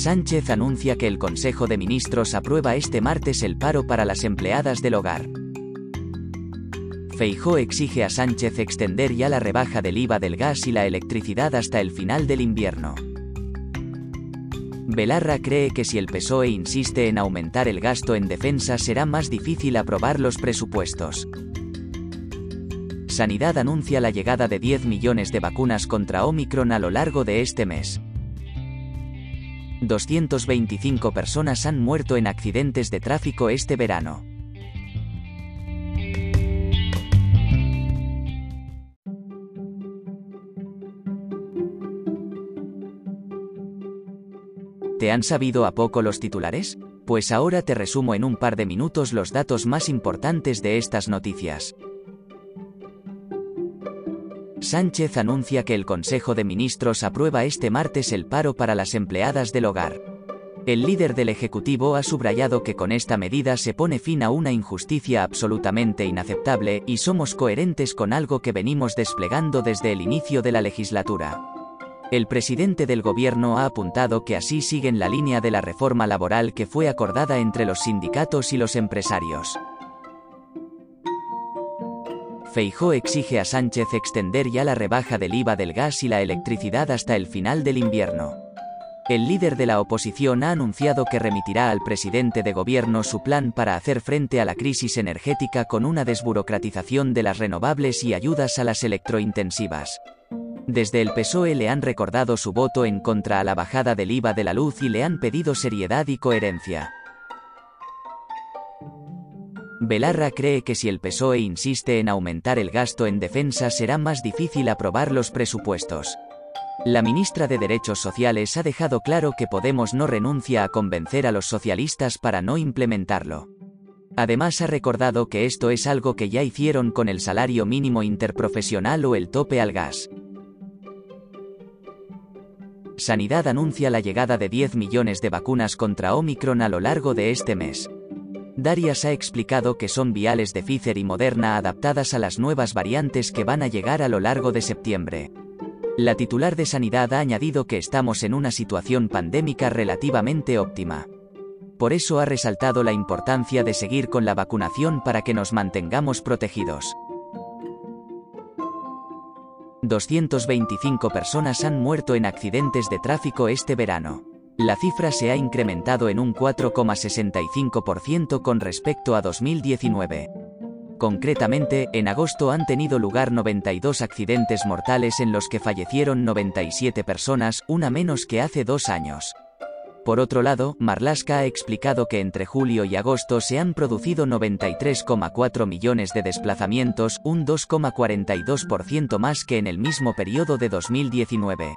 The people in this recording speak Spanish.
Sánchez anuncia que el Consejo de Ministros aprueba este martes el paro para las empleadas del hogar. Feijó exige a Sánchez extender ya la rebaja del IVA del gas y la electricidad hasta el final del invierno. Belarra cree que si el PSOE insiste en aumentar el gasto en defensa será más difícil aprobar los presupuestos. Sanidad anuncia la llegada de 10 millones de vacunas contra Omicron a lo largo de este mes. 225 personas han muerto en accidentes de tráfico este verano. ¿Te han sabido a poco los titulares? Pues ahora te resumo en un par de minutos los datos más importantes de estas noticias. Sánchez anuncia que el Consejo de Ministros aprueba este martes el paro para las empleadas del hogar. El líder del Ejecutivo ha subrayado que con esta medida se pone fin a una injusticia absolutamente inaceptable y somos coherentes con algo que venimos desplegando desde el inicio de la legislatura. El presidente del gobierno ha apuntado que así siguen la línea de la reforma laboral que fue acordada entre los sindicatos y los empresarios. Feijó exige a Sánchez extender ya la rebaja del IVA del gas y la electricidad hasta el final del invierno. El líder de la oposición ha anunciado que remitirá al presidente de gobierno su plan para hacer frente a la crisis energética con una desburocratización de las renovables y ayudas a las electrointensivas. Desde el PSOE le han recordado su voto en contra a la bajada del IVA de la luz y le han pedido seriedad y coherencia. Belarra cree que si el PSOE insiste en aumentar el gasto en defensa será más difícil aprobar los presupuestos. La ministra de Derechos Sociales ha dejado claro que Podemos no renuncia a convencer a los socialistas para no implementarlo. Además ha recordado que esto es algo que ya hicieron con el salario mínimo interprofesional o el tope al gas. Sanidad anuncia la llegada de 10 millones de vacunas contra Omicron a lo largo de este mes. Darias ha explicado que son viales de Pfizer y Moderna adaptadas a las nuevas variantes que van a llegar a lo largo de septiembre. La titular de Sanidad ha añadido que estamos en una situación pandémica relativamente óptima. Por eso ha resaltado la importancia de seguir con la vacunación para que nos mantengamos protegidos. 225 personas han muerto en accidentes de tráfico este verano. La cifra se ha incrementado en un 4,65% con respecto a 2019. Concretamente, en agosto han tenido lugar 92 accidentes mortales en los que fallecieron 97 personas, una menos que hace dos años. Por otro lado, Marlaska ha explicado que entre julio y agosto se han producido 93,4 millones de desplazamientos, un 2,42% más que en el mismo periodo de 2019.